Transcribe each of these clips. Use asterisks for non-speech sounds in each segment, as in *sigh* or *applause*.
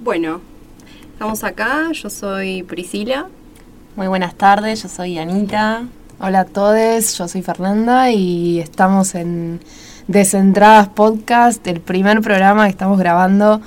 Bueno, estamos acá, yo soy Priscila. Muy buenas tardes, yo soy Anita. Hola a todos, yo soy Fernanda y estamos en Descentradas Podcast, el primer programa que estamos grabando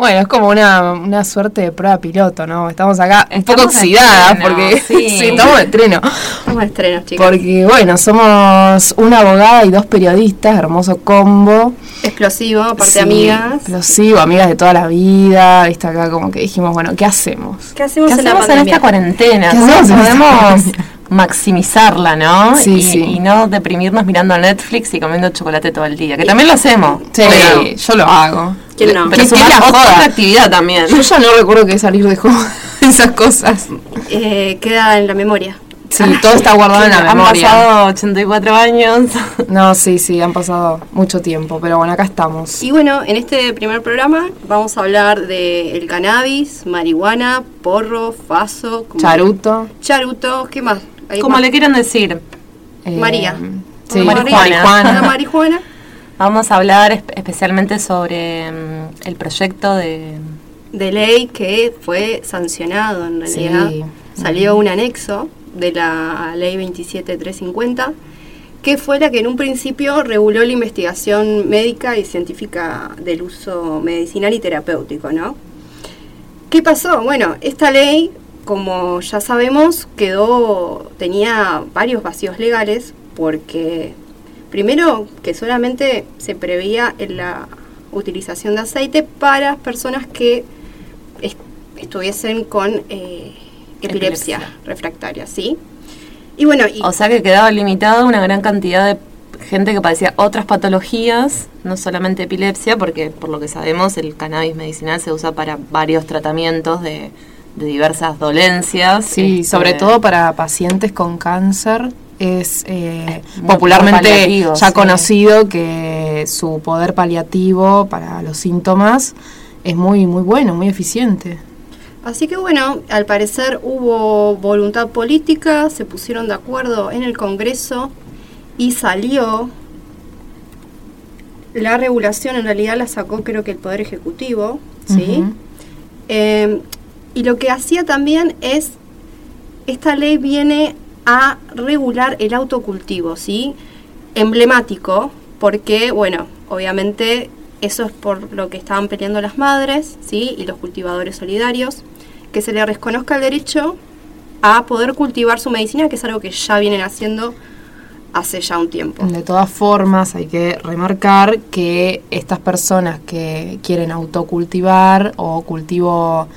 bueno, es como una, una suerte de prueba piloto, ¿no? Estamos acá un poco oxidadas porque *laughs* sí. estamos de estreno. Estamos de estreno, chicos. Porque, bueno, somos una abogada y dos periodistas, hermoso combo. Explosivo, aparte amigas. Explosivo, amigas de toda la vida. Viste acá como que dijimos, bueno, ¿qué hacemos? ¿Qué hacemos, en, esta cuarentena? ¿Qué podemos maximizimizarla, ¿no? Sí, y, sí. y no deprimirnos mirando Netflix y comiendo chocolate todo el día, que también lo hacemos. Sí, yo lo hago. ¿Quién no? Pero sumar la otra actividad también. Yo ya no recuerdo que salir de joda, *laughs* esas cosas. Eh, queda en la memoria. Sí, todo está guardado en la *laughs* memoria. Han pasado 84 años. *laughs* No, sí, sí, han pasado mucho tiempo, pero bueno, acá estamos. Y bueno, en este primer programa vamos a hablar de el cannabis, marihuana, porro, faso, como- Charuto. charuto, ¿qué más? Hay Como le quieran decir, eh, María. Sí, Marijuana. marijuana. La marihuana. vamos a hablar espe- especialmente sobre mm, el proyecto de... de ley que fue sancionado en realidad. Sí. Salió un anexo de la ley 27350 que fue la que en un principio reguló la investigación médica y científica del uso medicinal y terapéutico, ¿no? ¿Qué pasó? Bueno, esta ley, como ya sabemos, quedó tenía varios vacíos legales porque primero que solamente se preveía en la utilización de aceite para personas que est- estuviesen con eh, epilepsia, Epilepsia. refractaria, ¿sí? Y bueno, y, O sea que quedaba limitado una gran cantidad de gente que padecía otras patologías, no solamente epilepsia, porque por lo que sabemos el cannabis medicinal se usa para varios tratamientos de, de diversas dolencias. Sí, este, sobre todo para pacientes con cáncer es eh, popularmente ya sí. conocido que su poder paliativo para los síntomas es muy muy bueno, muy eficiente. así que bueno, al parecer hubo voluntad política, se pusieron de acuerdo en el Congreso y salió la regulación, en realidad la sacó creo que el Poder Ejecutivo, ¿sí? Eh, y lo que hacía también es, esta ley viene a regular el autocultivo, ¿sí? Emblemático, porque, bueno, obviamente eso es por lo que estaban peleando las madres, ¿sí? Y los cultivadores solidarios, que se le reconozca el derecho a poder cultivar su medicina, que es algo que ya vienen haciendo hace ya un tiempo. De todas formas, hay que remarcar que estas personas que quieren autocultivar o cultivo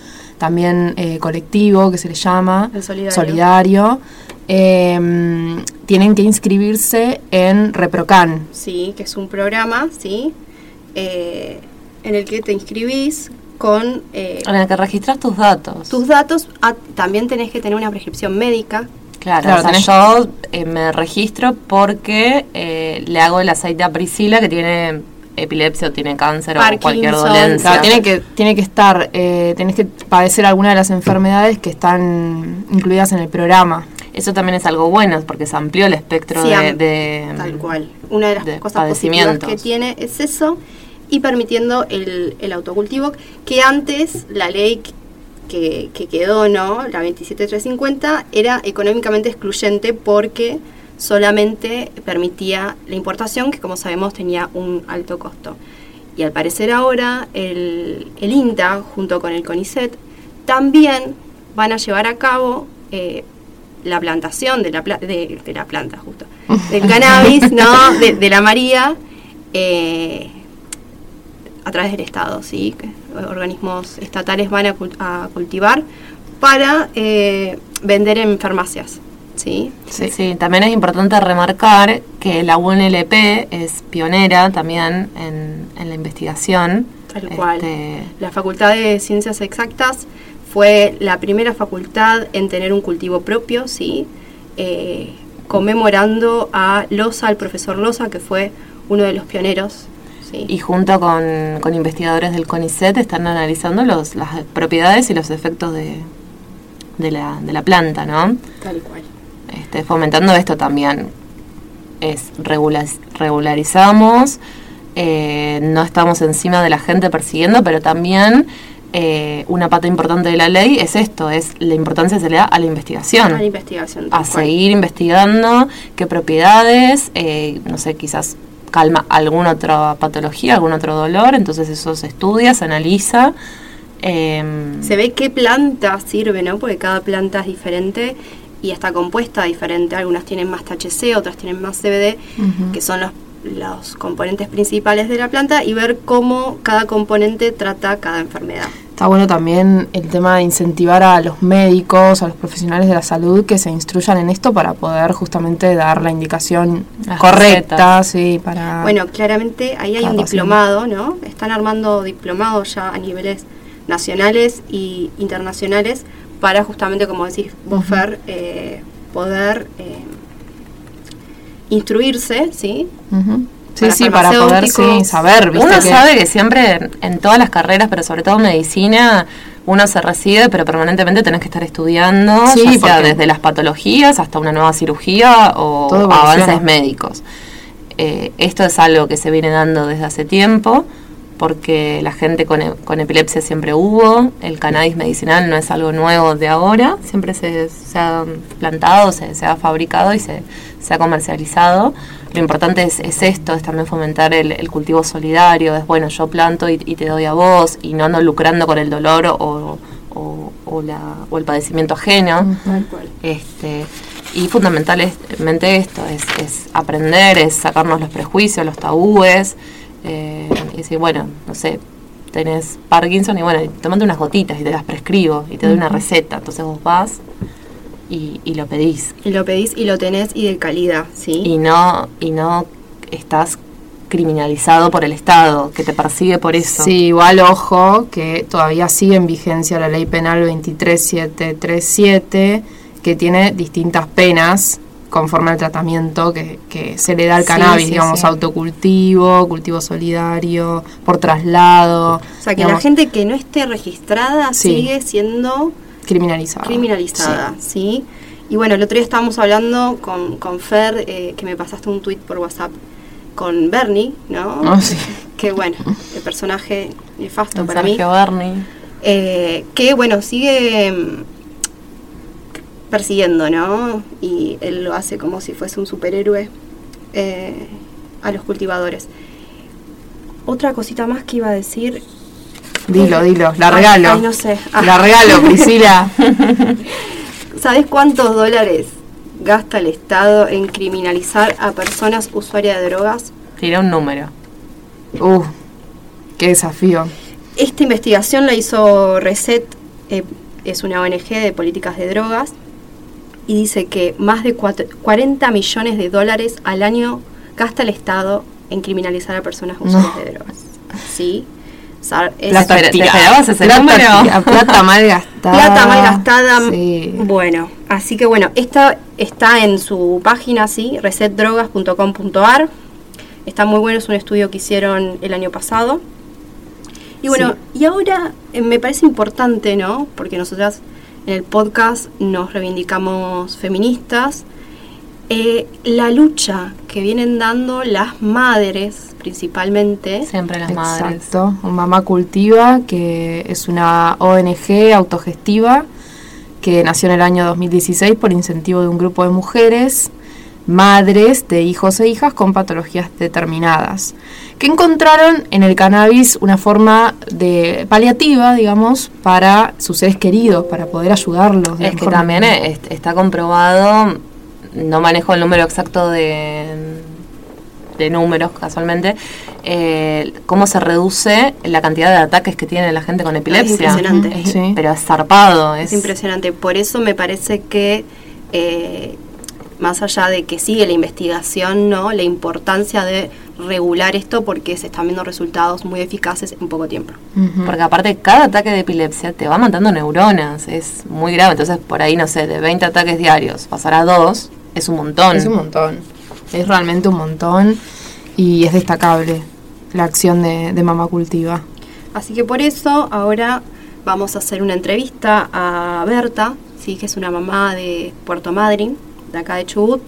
también eh, colectivo, que se le llama, El solidario. solidario, eh, tienen que inscribirse en Reprocan. Sí, que es un programa, ¿sí? Eh, en el que te inscribís con eh, En el que registras tus datos. tus datos. Ah, también tenés que tener una prescripción médica. Claro, Claro, o sea, tenés- yo eh, me registro porque eh, le hago el aceite a Priscila que tiene epilepsia o tiene cáncer o cualquier dolencia. Claro, tiene que, tiene que estar, eh, tenés que padecer alguna de las enfermedades que están incluidas en el programa. Eso también es algo bueno porque se amplió el espectro Sí, de, Tal cual. Una de las de cosas positivas que tiene es eso y permitiendo el, el autocultivo, que antes la ley que, que quedó, ¿no? La 27350, era económicamente excluyente porque solamente permitía la importación, que como sabemos tenía un alto costo. Y al parecer ahora el, el INTA, junto con el CONICET, también van a llevar a cabo eh, la plantación de la, pla- de, de la planta, justo, *laughs* del cannabis, ¿no? De, de la María, eh, a través del Estado, ¿sí? Organismos estatales van a, cul- a cultivar para eh, vender en farmacias, ¿sí? Sí, sí, también es importante remarcar que la UNLP es pionera también en, en la investigación. Tal cual. Este, La Facultad de Ciencias Exactas fue la primera facultad en tener un cultivo propio, ¿sí? Eh, conmemorando a Loza, al profesor Loza, que fue uno de los pioneros. ¿sí? y junto con, con investigadores del CONICET están analizando los, las propiedades y los efectos de, de, la, de la planta, ¿no? Tal cual. Este, fomentando esto también. Es regula- regularizamos, eh, no estamos encima de la gente persiguiendo, pero también eh, una pata importante de la ley es esto, es la importancia que se le da a la investigación. A la investigación. a seguir investigando qué propiedades, eh, no sé, quizás calma alguna otra patología, algún otro dolor, entonces eso se estudia, se analiza. em, Se ve qué planta sirve, ¿no? Porque cada planta es diferente y está compuesta diferente. Algunas tienen más THC, otras tienen más CBD, que son los, los componentes principales de la planta, y ver cómo cada componente trata cada enfermedad. Está bueno también el tema de incentivar a los médicos, a los profesionales de la salud que se instruyan en esto para poder justamente dar la indicación Las correcta, sí, para Bueno, claramente ahí hay un paciente. diplomado, ¿no? Están armando diplomados ya a niveles nacionales y internacionales para justamente, como decís vos, Fer, eh, poder eh, instruirse, ¿sí? Sí, Para sí, para poder sí, saber, ¿viste? Uno que- sabe que siempre en todas las carreras, pero sobre todo medicina, uno se recibe, pero permanentemente tenés que estar estudiando, Sí, ya sea desde las patologías hasta una nueva cirugía o avances médicos. Eh, esto es algo que se viene dando desde hace tiempo, porque la gente con, e- con epilepsia siempre hubo, el cannabis medicinal no es algo nuevo de ahora, siempre se, se ha plantado, se, se ha fabricado y se, se ha comercializado. Lo importante es, es esto, es también fomentar el, el cultivo solidario, es bueno, yo planto y, y te doy a vos, y no ando lucrando con el dolor o, o, o la, o el padecimiento ajeno. Este, y fundamentalmente esto, es, es aprender, es sacarnos los prejuicios, los tabúes, eh, y decir, bueno, no sé, tenés Parkinson y bueno, tomate unas gotitas y te las prescribo y te doy una receta, entonces vos vas y, y lo pedís. Y lo pedís y lo tenés y de calidad, ¿sí? Y no, y no estás criminalizado por el Estado, que te persigue por eso. Sí, igual ojo que todavía sigue en vigencia la ley penal 23737 que tiene distintas penas conforme al tratamiento que, que se le da al Sí, cannabis, sí, digamos, sí. autocultivo, cultivo solidario, por traslado. o sea, que digamos, la gente que no esté registrada Sí. sigue siendo criminalizada. criminalizada, ¿sí? Y bueno, el otro día estábamos hablando con, con Fer, eh, que me pasaste un tweet por WhatsApp, con Bernie, ¿no? Sí. *laughs* Que bueno, el personaje nefasto para mí. Sergio Berni. eh, que bueno, sigue mm, persiguiendo, ¿no? Y él lo hace como si fuese un superhéroe eh, a los cultivadores. Otra cosita más que iba a decir. Dilo, dilo, la Ay, regalo. ay, no sé. Ah. La regalo, Priscila. *laughs* ¿Sabes cuántos dólares gasta el Estado en criminalizar a personas usuarias de drogas? Tira un número. Uh, qué desafío. Esta investigación la hizo Reset, eh, es una ONG de políticas de drogas, y dice que más de cuatro- 40 millones de dólares al año gasta el Estado en criminalizar a personas usuarias No. de drogas. ¿Sí? O sea, es Plata ¿Te tirada. esperabas ese plata, número? plata mal gastada. plata mal gastada. Sí. Bueno, así que bueno, esta está en su página, sí, resetdrogas.com.ar. Está muy bueno, es un estudio que hicieron el año pasado. Y bueno, y ahora eh, me parece importante, ¿no? Porque nosotras en el podcast nos reivindicamos feministas. eh, la lucha que vienen dando las madres, principalmente, Siempre las madres. Exacto, Mamá Cultiva, que es una ONG autogestiva que nació en el año 2016 por incentivo de un grupo de mujeres, madres de hijos e hijas con patologías determinadas, que encontraron en el cannabis una forma de paliativa, digamos, para sus seres queridos, para poder ayudarlos. de Es que también es- está comprobado, no manejo el número exacto de, de números casualmente, eh, cómo se reduce la cantidad de ataques que tiene la gente con epilepsia. impresionante. Es- Sí. Pero es zarpado. Es Es, impresionante. Por eso me parece que, eh, más allá de que sigue la investigación, ¿no? La importancia de regular esto porque se están viendo resultados muy eficaces en poco tiempo. Porque aparte cada ataque de epilepsia te va matando neuronas, es muy grave. Entonces por ahí, no sé, de 20 ataques diarios, pasar a dos es un montón. Es un montón. Es realmente un montón y es destacable la acción de, de Mamá Cultiva. Así que por eso ahora vamos a hacer una entrevista a Berta, ¿sí? que es una mamá de Puerto Madryn, de acá de Chubut.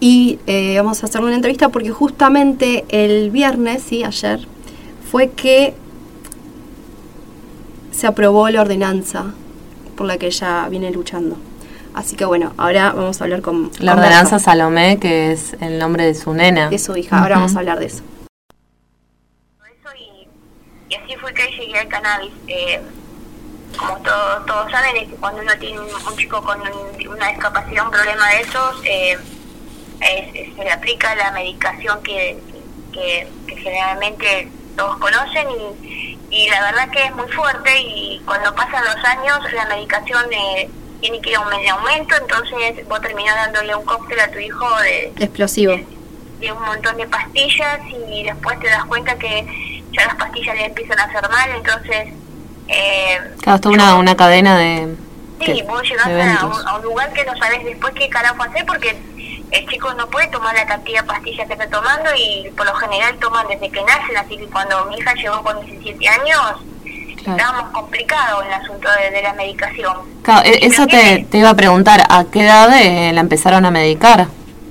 Y eh, vamos a hacer una entrevista porque justamente el viernes, sí, ayer, fue que se aprobó la ordenanza por la que ella viene luchando. Así que bueno, ahora vamos a hablar con... La con ordenanza Berta, Salomé, que es el nombre de su nena. de su hija. Ahora vamos a hablar de eso. eso y, y así fue que llegué al cannabis. Eh, como todos, todos saben, es que cuando uno tiene un, chico con un- una discapacidad, un problema de esos, eh, es- es- se le aplica la medicación que, que, que generalmente todos conocen y, y la verdad que es muy fuerte y cuando pasan los años la medicación eh, tiene que ir en aumento, entonces vos terminás dándole un cóctel a tu hijo de, Explosivo. de un montón de pastillas y después te das cuenta que ya las pastillas le empiezan a hacer mal, entonces... Eh, Claro, es toda una, una cadena de, sí, vos de llegás a un, a un lugar que no sabes después qué carajo hacer porque el chico no puede tomar la cantidad de pastillas que está tomando y por lo general toman desde que nacen, así que cuando mi hija llegó con 17 años Claro. estábamos complicados en el asunto de, de la medicación. Claro, e- eso te, te iba a preguntar, ¿a qué edad eh, la empezaron a medicar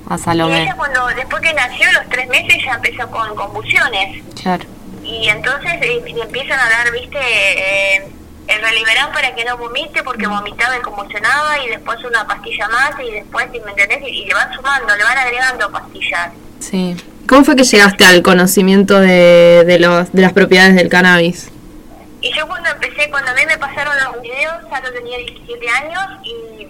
a Y Salomé? ella cuando, después que nació, los tres meses ya empezó con convulsiones. Claro, y entonces eh, le empiezan a dar, viste, eh, el reliberán para que no vomite porque vomitaba y convulsionaba y después una pastilla más y después, ¿me entendés? Y, y le van sumando, le van agregando pastillas. sí. ¿Cómo fue que llegaste al conocimiento de, de, los, de las propiedades del cannabis? Y yo cuando empecé, cuando a mí me pasaron los videos, ya no tenía 17 años y,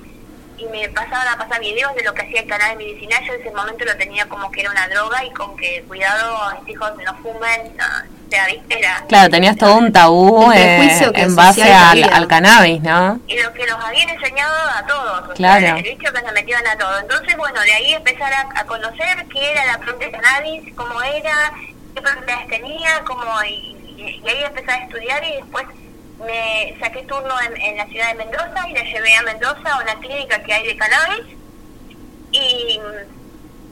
y me pasaban a pasar videos de lo que hacía el canal medicinal, yo en ese momento lo tenía como que era una droga y con que cuidado, mis hijos no fumen, no, o sea, viste, era... Claro, tenías todo un tabú eh, en base al, cannabis, ¿no? y lo que los habían enseñado a todos, o Claro. sea, el que se metían a todo. Entonces, bueno, de ahí empezar a, a conocer qué era la planta de cannabis, cómo era, qué propiedades tenía, cómo, y, y- y ahí empecé a estudiar y después me saqué turno en, en la ciudad de Mendoza y la llevé a Mendoza a una clínica que hay de cannabis y,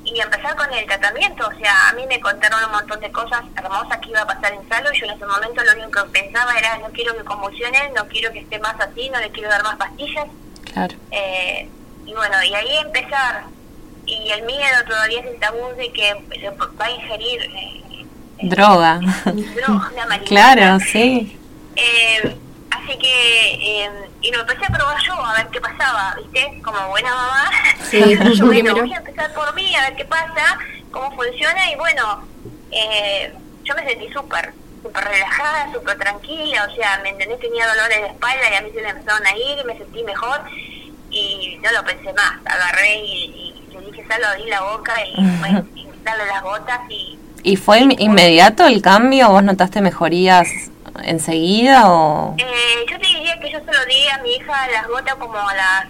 y empezar con el tratamiento. O sea, a mí me contaron un montón de cosas hermosas que iba a pasar en Salo y yo en ese momento lo único que pensaba era no quiero que convulsione, no quiero que esté más así, no le quiero dar más pastillas. Claro. Eh, y bueno, y ahí empezar. Y el miedo todavía es el tabú de que va a ingerir eh, Droga. droga, la *laughs* marihuana. claro, sí. Eh, así que, eh, y lo empecé a probar yo, a ver qué pasaba, ¿viste? Como buena mamá. Sí, *laughs* Yo, *laughs* bueno, voy a empezar por mí, a ver qué pasa, cómo funciona, y bueno, eh, yo me sentí súper, súper relajada, súper tranquila, o sea, me entendés, tenía dolores de espalda y a mí se me empezaron a ir y me sentí mejor, y no lo pensé más, agarré y, y le dije, salgo, abrí la boca y, bueno, y darle las gotas y ¿Y fue in- inmediato el cambio? ¿Vos notaste mejorías enseguida o...? Eh, yo te diría que yo se lo di a mi hija las gotas como a las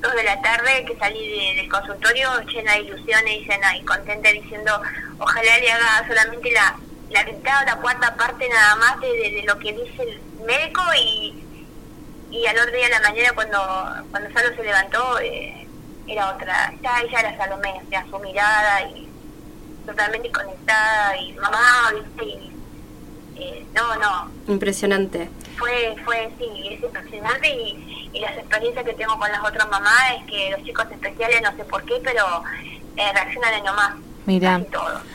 2 de la tarde que salí de- del consultorio llena de ilusiones y llena y contenta diciendo ojalá le haga solamente la, la mitad o la cuarta parte nada más de, de- de lo que dice el médico y, y al otro día de la mañana cuando cuando Salo se levantó eh, era otra, ya ella era Salomé, o sea, su mirada y totalmente conectada y mamá, viste, y eh, no, no, Impresionante. fue, fue, sí, es impresionante y, y las experiencias que tengo con las otras mamás es que los chicos especiales, no sé por qué, pero eh, reaccionan en nomás. Mira.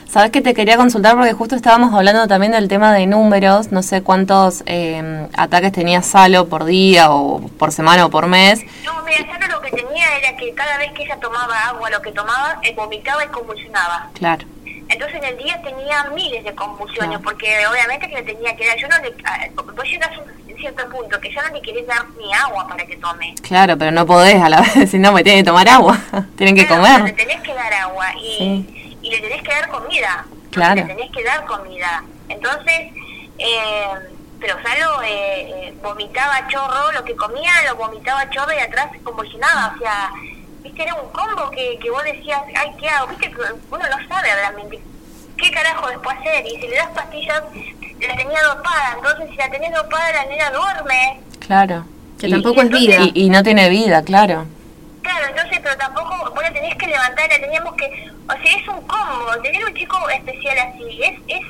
Sabes que te quería consultar porque justo estábamos hablando también del tema de números, no sé cuántos eh, ataques tenía Salo por día o por semana o por mes. No, mira, Sara lo que tenía era que cada vez que ella tomaba agua, lo que tomaba, eh, vomitaba y convulsionaba. Claro, Entonces en el día tenía miles de convulsiones, Claro. porque obviamente que le tenía que dar, yo no le, ah, vos llegas a un cierto punto que ya no le querés dar ni agua para que tome. claro, pero no podés a la *laughs* vez decir, no, me tienen que tomar agua, *laughs* tienen que Claro, pero Le comer. tenés que dar agua y, Sí. y le tenés que dar comida. Claro. Le tenés que dar comida. Entonces, eh, pero Salo eh, eh, vomitaba chorro, lo que comía lo vomitaba chorro y atrás se convulsionaba. O sea, viste, era un combo que, que vos decías, ay, ¿qué hago? Viste, que uno no sabe realmente qué carajo después hacer. Y si le das pastillas, la tenía dopada. Entonces, si la tenés dopada, la nena duerme. Claro. Que Y- tampoco es vida. Y, y no tiene vida, claro. Claro, entonces, pero tampoco vos la tenés que levantar, la teníamos que... O sea, es un combo. Tener un chico especial así es es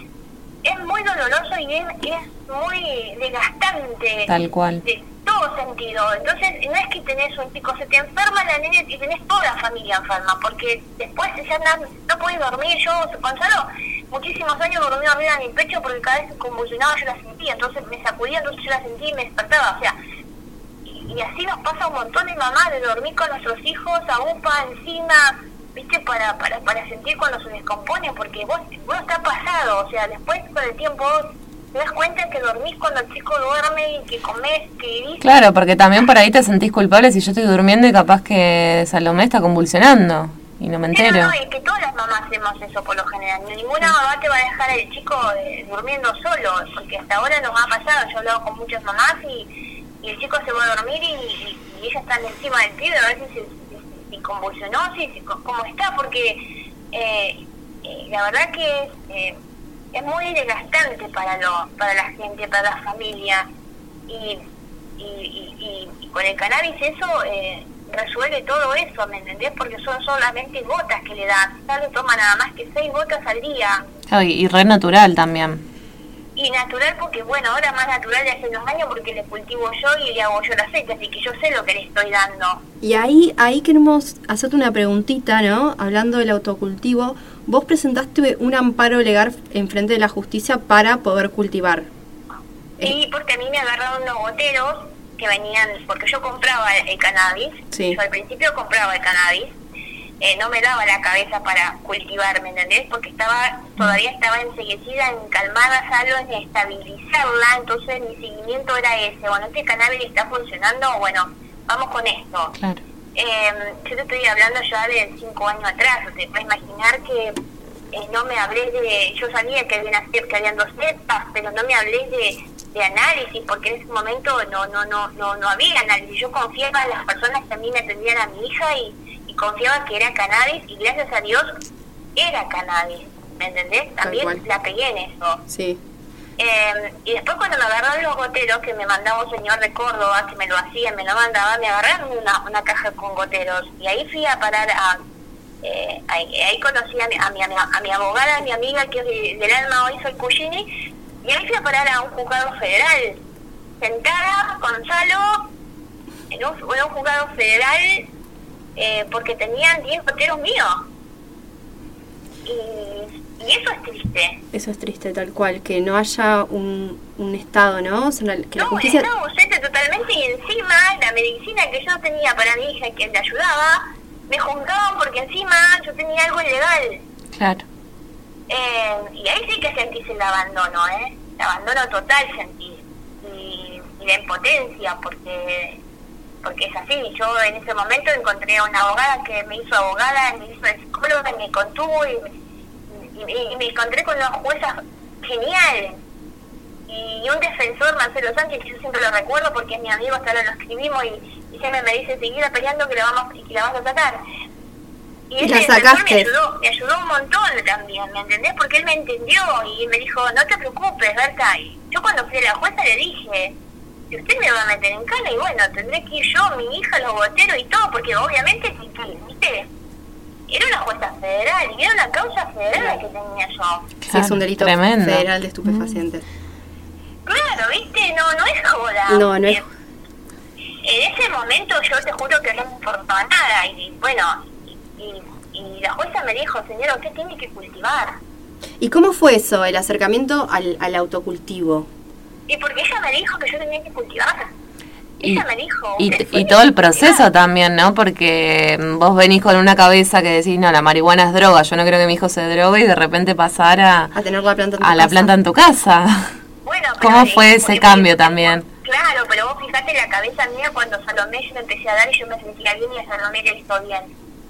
es muy doloroso y es, es muy desgastante. Tal cual. De todo sentido. Entonces, no es que tenés un chico, se te enferma la nena y tenés toda la familia enferma, porque después ya no, no podés dormir. Yo, Gonzalo, muchísimos años durmió arriba de mi pecho porque cada vez que convulsionaba yo la sentía, entonces me sacudía, entonces yo la sentía y me despertaba, o sea, y, así nos pasa un montón de mamás de dormir con nuestros hijos a upa encima, viste, para, para, para sentir cuando se descompone, porque vos, vos está pasado, o sea, después con el tiempo te das cuenta que dormís cuando el chico duerme y que comés, que vivís. Claro, porque también por ahí te sentís culpable si yo estoy durmiendo y capaz que Salomé está convulsionando y no me entero. no, no, y que todas las mamás hacemos eso por lo general. Ninguna mamá te va a dejar al chico eh, durmiendo solo, porque hasta ahora nos ha pasado. Yo he hablado con muchas mamás y, y el chico se va a dormir y, y, y ellas están encima del pibe a ver si, si, si- si convulsionó, si, si- cómo está, porque eh, eh, la verdad que es, muy desgastante para, lo, para la gente, para la familia. Y, y, y, con el cannabis eso eh, resuelve todo eso, ¿me entendés? Porque son solamente gotas que le dan. Ya le toma nada más que seis gotas al día. Claro, y, y re natural también. Y natural porque, bueno, ahora más natural de hace unos años porque le cultivo yo y le hago yo el aceite, así que yo sé lo que le estoy dando. Y ahí, ahí queremos hacerte una preguntita, ¿no? Hablando del autocultivo, vos presentaste un amparo legal en frente de la justicia para poder cultivar. Sí, porque a mí me agarraron unos goteros que venían, porque yo compraba el, cannabis, Sí. yo al principio compraba el cannabis, eh, no me daba la cabeza para cultivar, ¿me entendés? Porque estaba todavía estaba enseguecida en calmar las aguas, en estabilizarla, entonces mi seguimiento era ese, bueno, este cannabis está funcionando, bueno, vamos con esto. Claro. Eh, yo te estoy hablando ya de cinco años atrás, te puedes imaginar que eh, no me hablé de, yo sabía que había, una cep- que habían dos cepas, pero no me hablé de, de análisis, porque en ese momento no, no, no, no, no había análisis. Yo confiaba en las personas que a mí me atendían a mi hija y, y confiaba que era cannabis y gracias a Dios era cannabis, ¿me entendés? También la pegué en eso. Sí. Eh, y después cuando me agarraron los goteros, que me mandaba un señor de Córdoba, que me lo hacía, me lo mandaba, me agarraron una, una caja con goteros. Y ahí fui a parar a... eh, ahí, conocí a mi, a, mi, a mi abogada, a mi amiga que es de- del alma hoy, soy Cugini, y ahí fui a parar a un juzgado federal. Sentada Gonzalo en un, en un juzgado federal eh, porque tenían 10 goteros míos. Y, y eso es triste. Eso es triste, tal cual, que no haya un, un Estado, ¿no? O sea, que la no, justicia... estaba ausente totalmente y encima la medicina que yo tenía para mi hija que le ayudaba, me juzgaban porque encima yo tenía algo ilegal. Claro. Eh, y ahí sí que sentís el abandono, ¿eh? El abandono total sentís. Y, y la impotencia, porque porque es así. Yo en ese momento encontré a una abogada que me hizo abogada, me hizo psicóloga, y me contuvo y, y- y- y me encontré con una jueza genial. Y un defensor, Marcelo Sánchez, que yo siempre lo recuerdo porque es mi amigo, hasta ahora lo escribimos y, y siempre me dice, seguir peleando que la vamos y que la vas a sacar. Y Y ese la defensor sacaste. me ayudó, me ayudó un montón también, ¿me entendés? Porque él me entendió y me dijo, no te preocupes, Berta. Y yo cuando fui a la jueza le dije, si usted me va a meter en cana, y bueno, tendré que ir yo, mi hija, los goteros y todo, porque obviamente, ¿viste? Era una jueza federal y era una causa federal que tenía yo. Sí, es un delito Tremendo. federal de estupefacientes. Claro, ¿viste? No, no es joda. No, no es- Eh, En ese momento yo te juro que no me importaba nada y bueno, y, y- y la jueza me dijo, señora, usted tiene que cultivar. ¿Y cómo fue eso, el acercamiento al, al autocultivo? Y porque ella me dijo que yo tenía que cultivar. Y, ella me dijo. y, y todo el proceso también, ¿no? Porque vos venís con una cabeza que decís, no, la marihuana es droga, yo no creo que mi hijo se drogue y de repente pasar a, A tener la planta en tu a la casa. planta en tu casa. Bueno, *laughs* pero, ¿Cómo fue ese porque- cambio también? Claro, pero vos fijate la cabeza mía cuando Salomé yo le empecé a dar y yo me sentía bien y a Salomé le hizo bien.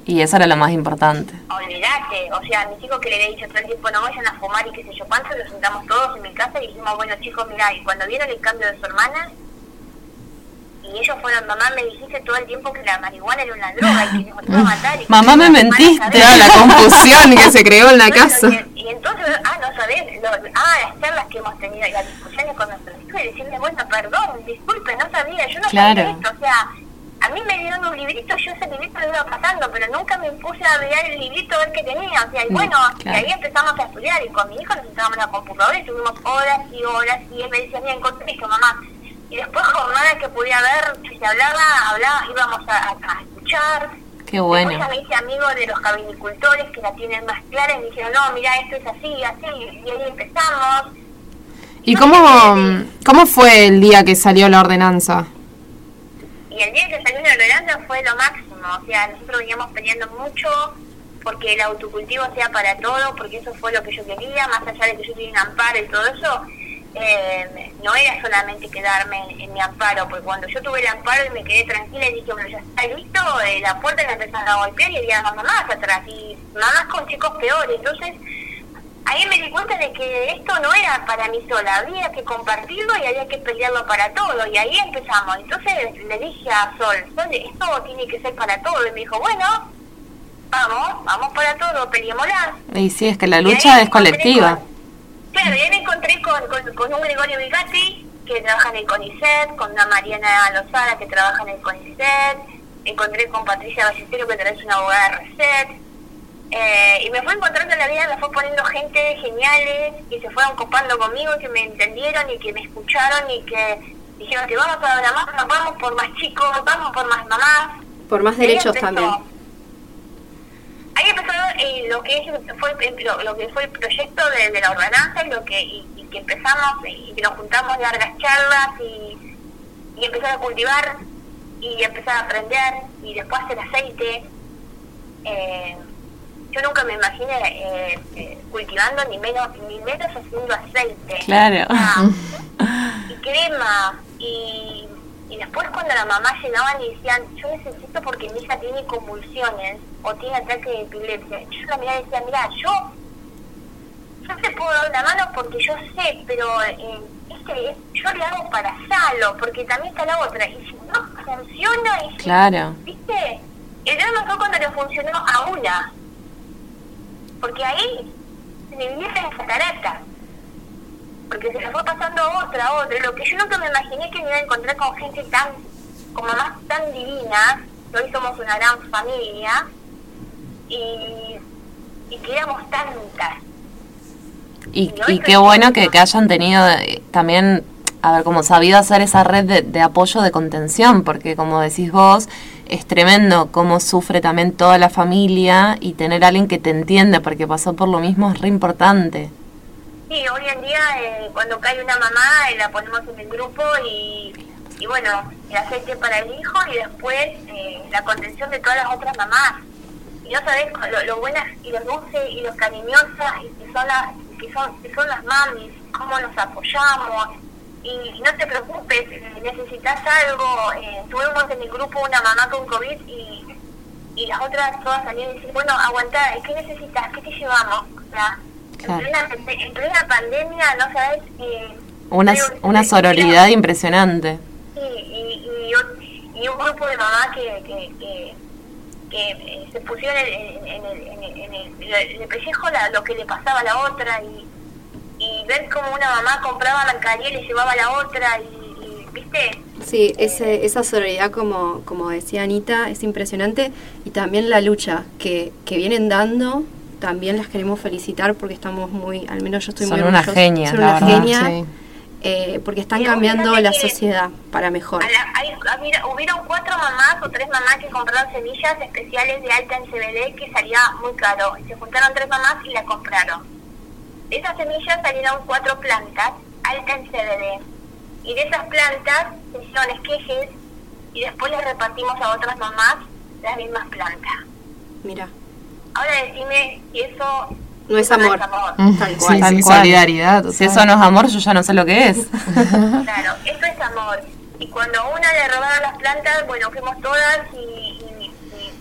Y eso era lo más importante. Olvídate, o sea, a mis hijos que le he dicho todo el tiempo no vayan a fumar y qué sé yo cuánto, los sentamos todos en mi casa y dijimos, bueno chicos, mirá, y cuando vieron el cambio de su hermana, y ellos fueron, mamá me dijiste todo el tiempo que la marihuana era una droga y que nos iba a *laughs* matar. Y Mamá, me a mentiste. Claro, la *laughs* confusión que se creó en la casa. Y, y entonces, ah, no sabés, lo- ah, las charlas que hemos tenido y las discusiones con nuestros hijos y decirle, bueno, perdón, disculpe, no sabía, yo no Claro. sabía esto, o sea, a mí me dieron un librito, yo ese librito lo iba pasando, pero nunca me puse a mirar el librito a ver qué tenía, o sea, y Mm, bueno, claro. y ahí empezamos a estudiar y con mi hijo nos sentábamos en la computadora y estuvimos horas y horas y él me decía, mira, encontré esto, mamá. Y después jornadas que podía ver, si se hablaba, hablaba, íbamos a, escuchar. Qué bueno. Después ya me hice amigo de los cabildicultores que la tienen más clara y me dijeron, no, mira, esto es así, así, y ahí empezamos. ¿Y cómo, cómo fue el día que salió la ordenanza? Y el día que salió la ordenanza fue lo máximo, o sea, nosotros veníamos peleando mucho porque el autocultivo sea para todo, porque eso fue lo que yo quería, más allá de que yo tenía un amparo y todo eso, eh, no era solamente quedarme en, mi amparo, porque cuando yo tuve el amparo y me quedé tranquila y dije, bueno, ya está listo, eh, la puerta la empezaron a golpear y había mamás atrás, y mamás con chicos peores, entonces ahí me di cuenta de que esto no era para mí sola, había que compartirlo y había que pelearlo para todo, y ahí empezamos. Entonces le dije a Sol, Sol, esto tiene que ser para todo, y me dijo, bueno, vamos, vamos para todo, peleémosla. Y sí, es que la lucha es colectiva. Claro, y ahí me encontré con, con, un Gregorio Vigati, que trabaja en el CONICET, con una Mariana Lozada, que trabaja en el CONICET, encontré con Patricia Ballesteros, que es una abogada de RECET, eh, y me fue encontrando en la vida, me fue poniendo gente geniales y se fueron copando conmigo, que me entendieron y que me escucharon y que dijeron que vamos para la más, vamos por más chicos, vamos por más mamás. Por más derechos también. Ahí empezó eh, lo que fue lo, que fue el proyecto de, la ordenanza y lo que y, que empezamos y que nos juntamos largas charlas y, y empezar a cultivar y empezar a aprender y después hacer aceite. Eh, yo nunca me imaginé eh, eh, cultivando ni menos ni menos haciendo aceite claro ah, *laughs* y crema y, y después cuando la mamá llegaban y decían yo necesito porque mi hija tiene convulsiones o tiene ataque de epilepsia yo la miraba y decía mira yo yo te puedo dar una mano porque yo sé pero eh, este, yo le hago para salo porque también está la otra y si no funciona y claro. viste el drama fue cuando le funcionó a una. Porque ahí se me viene la catarata. Porque se le fue pasando otra, otra. Lo que yo nunca me imaginé que me iba a encontrar con gente tan, como más tan divina, hoy somos una gran familia, y, y que éramos tantas. Y, y, qué bueno que, que hayan tenido eh, también a ver, como sabido hacer esa red de, de, apoyo, de contención, porque como decís vos, es tremendo cómo sufre también toda la familia y tener a alguien que te entiende porque pasó por lo mismo es re importante. Sí, hoy en día eh, cuando cae una mamá eh, la ponemos en el grupo y, y bueno, el aceite para el hijo y después eh, la contención de todas las otras mamás. Y no sabes lo, buenas y lo dulces y lo cariñosas que son las, que son, las mamis, cómo nos apoyamos y no te preocupes, necesitas algo. Tuvimos en el grupo una mamá con COVID y, y las otras todas salían y decían, bueno, aguanta, ¿qué necesitas? ¿Qué te llevamos? En, plena, pandemia, no sabes... Eh, una, una sororidad impresionante. Sí, y, y, un grupo de mamás que, que, que, que eh, se pusieron en, en, en, en el, pellejo lo que le pasaba a la otra y y ver cómo una mamá compraba mercadería y le llevaba a la otra y, ¿viste? Sí, ese, esa solidaridad, como, como decía Anita, es impresionante y también la lucha que, que vienen dando, también las queremos felicitar porque estamos muy, al menos yo estoy son muy una genia, son una genia, eh, porque están cambiando la sociedad para mejor. hay, hubieron cuatro mamás o tres mamás que compraron semillas especiales de alta en CBD que salía muy caro. Se juntaron tres mamás y la compraron de esas semillas salieron cuatro plantas altas en CBD. Y de esas plantas se hicieron esquejes y después les repartimos a otras mamás las mismas plantas. Mira. Ahora decime si eso no es amor. Tal cual. solidaridad. Si eso no es amor, yo ya no sé lo que es. claro, eso es amor. Y cuando a una le robaron las plantas, bueno, fuimos todas y,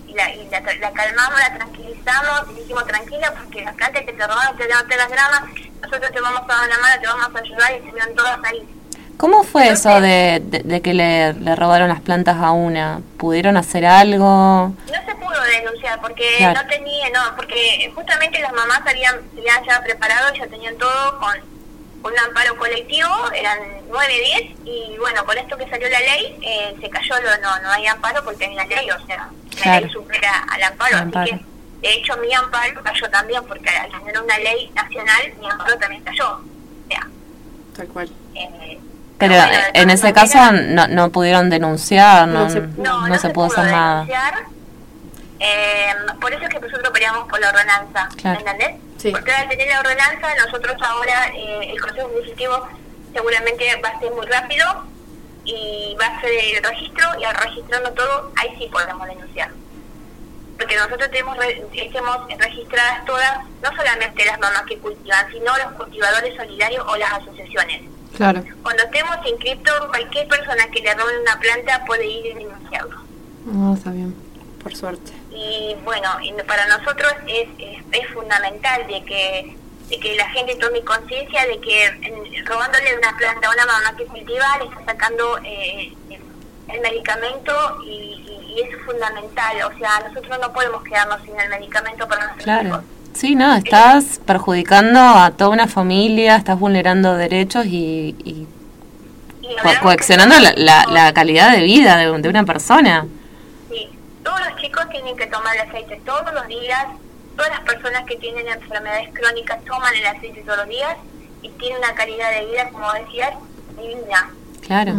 y la, y la, la, calmamos, la tranquilizamos y dijimos tranquila porque las plantas que te robaron te dan las dramas, nosotros te vamos a dar una mano, te vamos a ayudar y estuvieron todas ahí. ¿Cómo fue eso de, de, que le, le, robaron las plantas a una? ¿Pudieron hacer algo? No se pudo denunciar porque no tenía, no, porque justamente las mamás habían, habían ya preparado y ya tenían todo con un amparo colectivo, eran 9, 10, y bueno, con esto que salió la ley, eh, se cayó, lo, no, no hay amparo porque hay una ley, o sea, la ley supera al amparo, así que de hecho mi amparo cayó también porque al tener una ley nacional, mi amparo también cayó. O sea, Tal cual. Eh, pero en ese caso no, no pudieron denunciar, no, no se, no, no se pudo hacer nada. Eh, por eso es que nosotros peleamos por la ordenanza, Claro. ¿entendés? Sí. Porque al tener la ordenanza, nosotros ahora, eh, el Consejo Ejecutivo seguramente va a ser muy rápido y va a ser el registro y al registrarlo todo, ahí sí podemos denunciar. Porque nosotros tenemos, re- tenemos registradas todas, no solamente las mamás que cultivan, sino los cultivadores solidarios o las asociaciones. Claro. Cuando estemos inscriptos, cualquier persona que le roben una planta puede ir y denunciarlo. No, está bien. Por suerte. Y bueno, para nosotros es, es, es fundamental de que, de que la gente tome conciencia de que en- robándole una planta a una mamá que cultiva le está sacando eh, el medicamento y, y- y es fundamental. O sea, nosotros no podemos quedarnos sin el medicamento para nuestros Claro. hijos. Sí, no, estás perjudicando a toda una familia, estás vulnerando derechos y, y co- coaccionando la, la, la calidad de vida de, de una persona. Sí, todos los chicos tienen que tomar el aceite todos los días. Todas las personas que tienen enfermedades crónicas toman el aceite todos los días y tienen una calidad de vida, como decías, divina. Claro.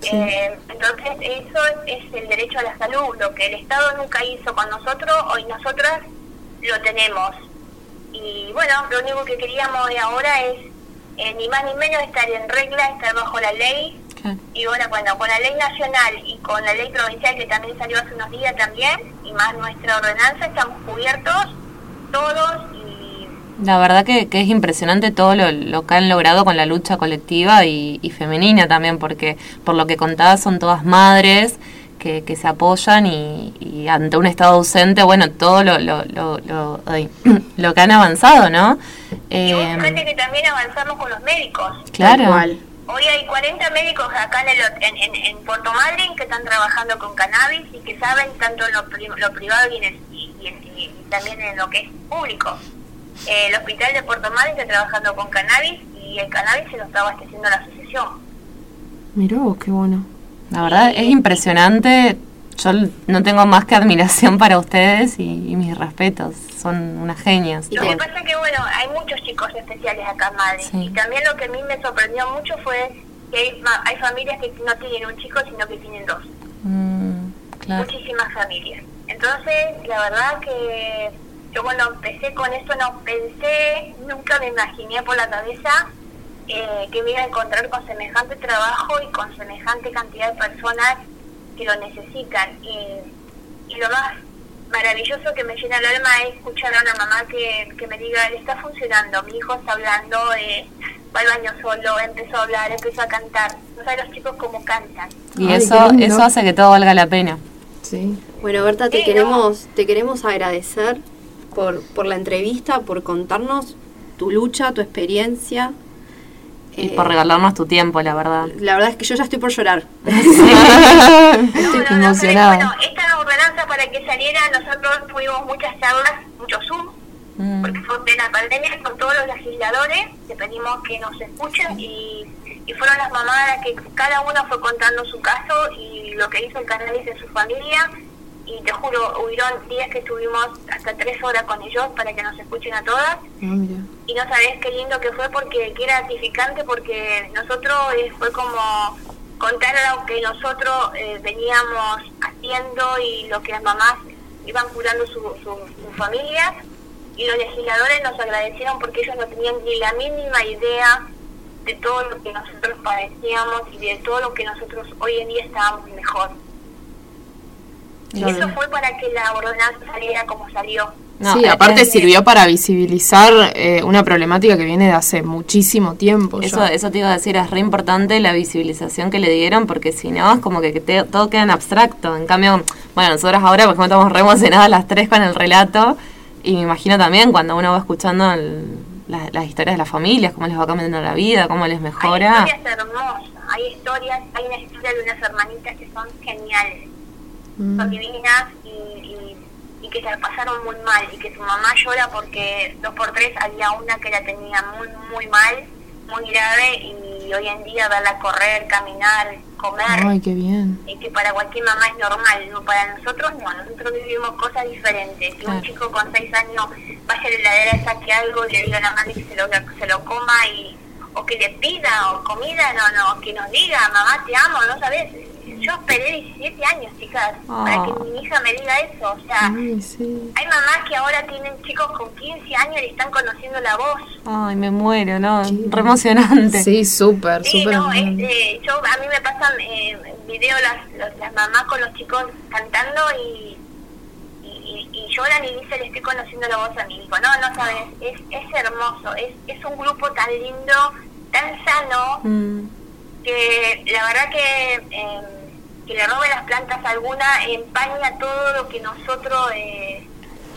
Sí. Eh, entonces, eso es, es el derecho a la salud. Lo que el Estado nunca hizo con nosotros, hoy nosotras lo tenemos. Y bueno, lo único que queríamos de ahora es, eh, ni más ni menos, estar en regla, estar bajo la ley. Y bueno, bueno, con la ley nacional y con la ley provincial que también salió hace unos días también, y más nuestra ordenanza, estamos cubiertos todos y La verdad que, que es impresionante todo lo, lo que han logrado con la lucha colectiva y, y femenina también, porque por lo que contabas son todas madres que, que se apoyan y, y ante un Estado ausente, bueno, todo lo, lo, lo, lo, ay, *clears throat* lo que han avanzado, ¿no? y vos Eh, fíjate que también avanzamos con los médicos. claro. Hoy hay 40 médicos acá en, el, en, en, en Puerto Madryn que están trabajando con cannabis y que saben tanto en lo, pri- lo privado y, en el- y- y y también en lo que es público. Eh, el hospital de Puerto Madryn está trabajando con cannabis y el cannabis se lo está abasteciendo la asociación. Vos, qué bueno. La verdad es impresionante. Yo no tengo más que admiración para ustedes y, y mis respetos. Son unas genias. Lo que pasa es que, bueno, hay muchos chicos especiales acá en Madrid. Sí. Y también lo que a mí me sorprendió mucho fue que hay, hay familias que no tienen un chico, sino que tienen dos. Mm, claro. muchísimas familias. Entonces, la verdad que yo cuando empecé con esto no pensé, nunca me imaginé por la cabeza eh, que me iba a encontrar con semejante trabajo y con semejante cantidad de personas que lo necesitan. Y, y lo más maravilloso que me llena el alma es escuchar a una mamá que, que me diga, le está funcionando, mi hijo está hablando, eh, va al baño solo, empezó a hablar, empezó a cantar. No sabes los chicos cómo cantan. Y Ay, eso, eso hace que todo valga la pena. Sí. Bueno, Berta, te Sí, queremos, te queremos agradecer por, por la entrevista, por contarnos tu lucha, tu experiencia. Y Eh, por regalarnos tu tiempo, la verdad. La verdad es que yo ya estoy por llorar. *laughs* *laughs* No, no, no, emocionada. bueno, esta ordenanza para que saliera, nosotros tuvimos muchas charlas, muchos Zoom, Mm, porque fue de la pandemia con todos los legisladores, le pedimos que nos escuchen y, y fueron las mamás las que cada una fue contando su caso y lo que hizo el cannabis en su familia. Y te juro, hubieron días que estuvimos hasta tres horas con ellos para que nos escuchen a todas. Ah, mira. Y no sabés qué lindo que fue porque que era gratificante porque nosotros eh, fue como contar lo que nosotros eh, veníamos haciendo y lo que las mamás iban curando su, su, su familia y los legisladores nos agradecieron porque ellos no tenían ni la mínima idea de todo lo que nosotros padecíamos y de todo lo que nosotros hoy en día estábamos mejor. Y eso fue para que la ordenanza saliera como salió. No, sí, eh, aparte eh, sirvió para visibilizar eh, una problemática que viene de hace muchísimo tiempo. Eso, eso te iba a decir, es re importante la visibilización que le dieron, porque si no, es como que te- todo queda en abstracto. En cambio, bueno, nosotros ahora, por ejemplo, estamos re emocionadas las tres con el relato, y me imagino también cuando uno va escuchando el- la- las historias de las familias, cómo les va cambiando la vida, cómo les mejora. Hay historias hermosas, hay historias, hay una historia de unas hermanitas que son geniales, Mm. son divinas y, y, y que se la pasaron muy mal y que su mamá llora porque dos por tres había una que la tenía muy, muy mal, muy grave y hoy en día verla correr, caminar, comer, Ay, qué bien. y que para cualquier mamá es normal, no para nosotros no, nosotros vivimos cosas diferentes. Claro. un chico con seis años vaya a la heladera, saque algo y le diga a la madre que se lo, se lo coma y o que le pida o comida, no, no, que nos diga, mamá te amo, no sabes, yo esperé 17 años, chicas, para que Ah. mi hija me diga eso. O sea, Ay, sí. hay mamás que ahora tienen chicos con 15 años y están conociendo la voz. Ay, me muero, ¿no? Re emocionante. Sí, súper, Sí, súper. no, es, eh, yo, a mí me pasan eh, videos las, los- las mamás con los chicos cantando y, y, y- y lloran y dicen, le estoy conociendo la voz a mi hijo. No, no sabes, es, es hermoso, es, es un grupo tan lindo, tan sano, Mm, que la verdad que eh, que le robe las plantas a alguna empaña todo lo que nosotros eh,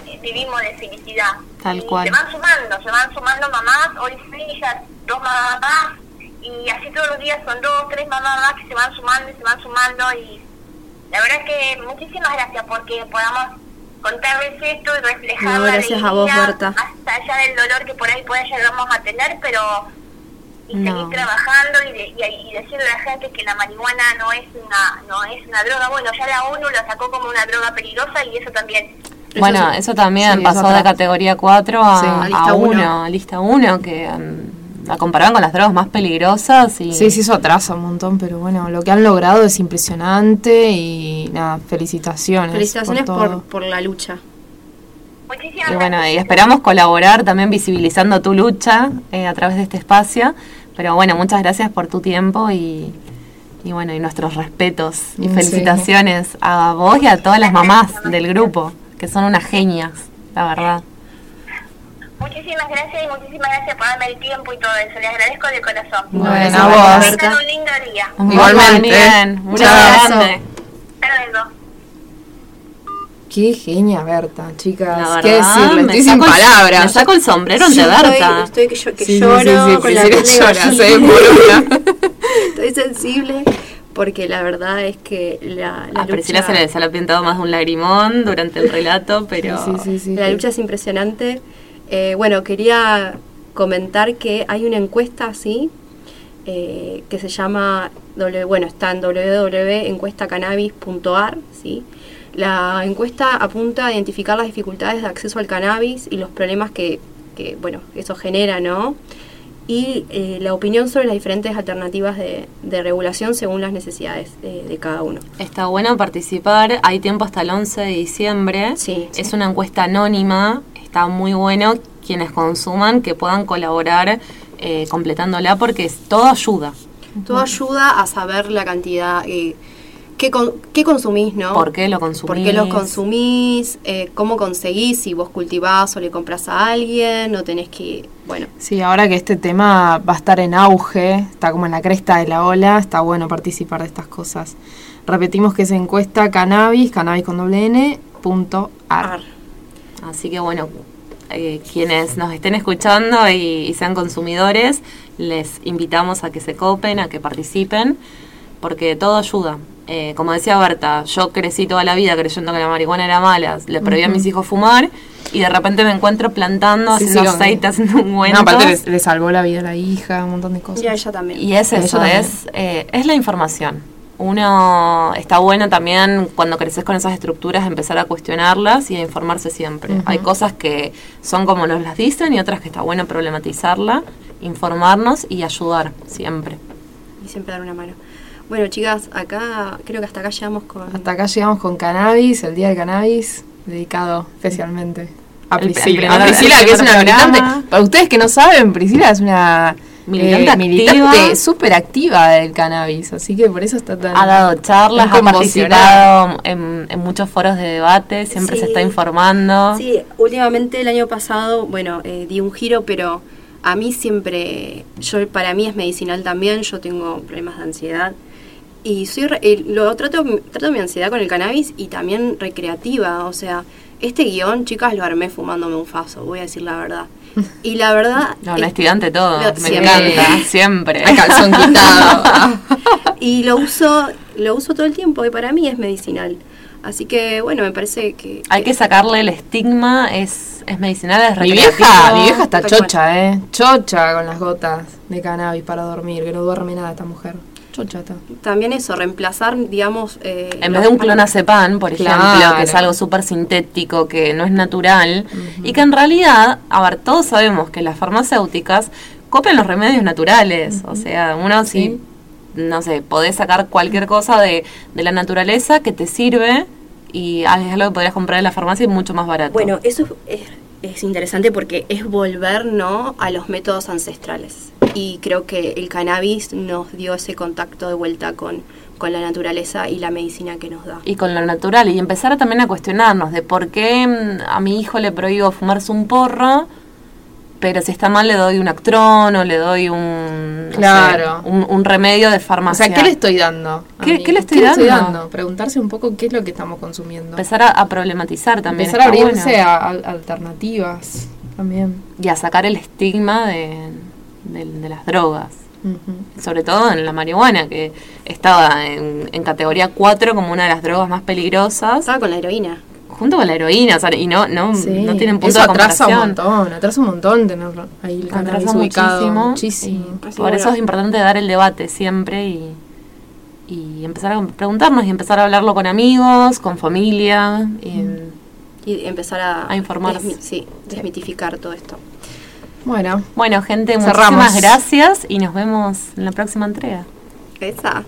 eh, vivimos de felicidad. Tal y cual. se van sumando, se van sumando mamás, hoy sí, ya dos mamás más, y así todos los días son dos, tres mamás más que se van sumando y se van sumando y la verdad que muchísimas gracias porque podamos contarles esto y reflejar No, la gracias a vos, Berta. más allá del dolor que por ahí pueda llegamos a tener, pero y No. seguir trabajando y, de- y, y decirle a la gente que la marihuana no es una no es una droga. Bueno, ya la ONU la sacó como una droga peligrosa y eso también. Bueno, eso también Sí, pasó eso de categoría 4 a, Sí, a a lista 1, uno. a lista 1, que mm, la comparaban con las drogas más peligrosas. Y, Sí, sí, eso atrasa un montón, pero bueno, lo que han logrado es impresionante y nada, felicitaciones. Felicitaciones por, por la lucha. Muchísimas Y bueno, y esperamos colaborar también visibilizando tu lucha eh, a través de este espacio. Pero bueno, muchas gracias por tu tiempo y, y bueno, y nuestros respetos y Sí. felicitaciones a vos y a todas las mamás del grupo, que son unas genias, la verdad. Muchísimas gracias y muchísimas gracias por darme el tiempo y todo eso. Les agradezco de corazón. Bueno, a a vos. Que tengan un lindo día. Igualmente. Bien, un abrazo. Qué genia, Berta, chicas. La ¿Qué decirle? Estoy sin palabras. Me saco el sombrero ante Berta. Estoy, estoy que, yo, que Sí, sí, lloro sí, sí, con la Priscila llora, una. *laughs* Estoy sensible porque la verdad es que la, la A Priscila lucha, se le, se le ha pintado más de un lagrimón durante el relato, pero... Sí, sí, sí, la sí. lucha es impresionante. Eh, bueno, quería comentar que hay una encuesta así eh, que se llama, W- bueno, está en www.encuestacannabis.ar, ¿sí? La encuesta apunta a identificar las dificultades de acceso al cannabis y los problemas que, que, bueno, eso genera, ¿no? Y eh, la opinión sobre las diferentes alternativas de, de regulación según las necesidades eh, de cada uno. Está bueno participar, hay tiempo hasta el 11 de diciembre. Sí, Es una encuesta anónima, está muy bueno quienes consuman que puedan colaborar eh, completándola porque es, todo ayuda. Todo ayuda a saber la cantidad, eh, qué, con- qué consumís, ¿no? ¿Por qué lo consumís? ¿Por qué los consumís? eh, ¿Cómo conseguís? Si vos cultivás o le compras a alguien, no tenés que... Bueno, Sí, ahora que este tema va a estar en auge, está como en la cresta de la ola, está bueno participar de estas cosas. Repetimos que se encuesta cannabis, cannabis con doble N, punto ar. ar. Así que bueno, eh, quienes nos estén escuchando y, y sean consumidores, les invitamos a que se copen, a que participen, porque todo ayuda. Eh, como decía Berta, yo crecí toda la vida creyendo que la marihuana era mala, le prohibí a mis hijos fumar y de repente me encuentro plantando, Sí, haciendo sí, aceite, haciendo ungüentos. No, aparte le, le salvó la vida a la hija, un montón de cosas. Y a ella también. Y es eso, es, eh, es la información. Uno está bueno también cuando creces con esas estructuras empezar a cuestionarlas y a informarse siempre. Hay cosas que son como nos las dicen y otras que está bueno problematizarla, informarnos y ayudar siempre. Y siempre dar una mano. Bueno, chicas, acá creo que hasta acá llegamos con... Hasta acá llegamos con cannabis, el día del cannabis, dedicado especialmente a Priscila. a Priscila, que es una militante. Para ustedes que no saben, Priscila es una Militante eh, militante activa. súper activa del cannabis, así que por eso está tan. Ha dado charlas, ha participado en, en muchos foros de debate, siempre se está informando. Sí, últimamente el año pasado, bueno, eh, di un giro, pero a mí siempre, yo para mí es medicinal también, yo tengo problemas de ansiedad y soy re- eh, lo trato, trato mi ansiedad con el cannabis y también recreativa, o sea, este guion, chicas, lo armé fumándome un faso, voy a decir la verdad. Y la verdad... *laughs* La es- honestidad ante todo, Lo- me siempre. encanta, siempre. A calzón *laughs* quitado. y lo uso, lo uso todo el tiempo y para mí es medicinal. Así que bueno, me parece que... Hay que sacarle el estigma, es, es medicinal, es mi vieja, mi vieja está chocha, eh. Chocha con las gotas de cannabis para dormir, que no duerme nada esta mujer. También eso, reemplazar, digamos... eh, En vez de un clonazepam, por ejemplo, que es algo súper sintético, que no es natural, y que en realidad, a ver, todos sabemos que las farmacéuticas copian los remedios naturales. O sea, uno Sí. si no sé, podés sacar cualquier cosa de, de la naturaleza que te sirve y es algo que podrías comprar en la farmacia y mucho más barato. Bueno, eso es, es interesante porque es volver ¿no? a los métodos ancestrales. Y creo que el cannabis nos dio ese contacto de vuelta con, con la naturaleza y la medicina que nos da. y con lo natural y empezar también a cuestionarnos de por qué mm, a mi hijo le prohíbo fumarse un porro pero si está mal le doy un actrón o le doy un no Claro. sé, un, un remedio de O farmacia sea, ¿qué le estoy dando? a ¿Qué- le estoy dando? Preguntarse un poco qué es lo que estamos consumiendo. empezar a, a problematizar también Empezar a abrirse bueno. a, a alternativas también. y a sacar el estigma de, de- de las drogas sobre todo en la marihuana que estaba en, en categoría 4 como una de las drogas más peligrosas Estaba con la heroína. junto con la heroína o sea, y no no, Sí, no tienen punto eso de atrasa un comparación montón, atrasa un montón tenerlo ahí el Atrasa ubicado. muchísimo, Muchísimo. y por eso es importante dar el debate siempre y, y empezar a preguntarnos y empezar a hablarlo con amigos, con familia. y- Y empezar a, A informarse. desmi- sí, desmitificar todo esto. Bueno, Bueno, gente, Cerramos. muchísimas gracias y nos vemos en la próxima entrega. Esa.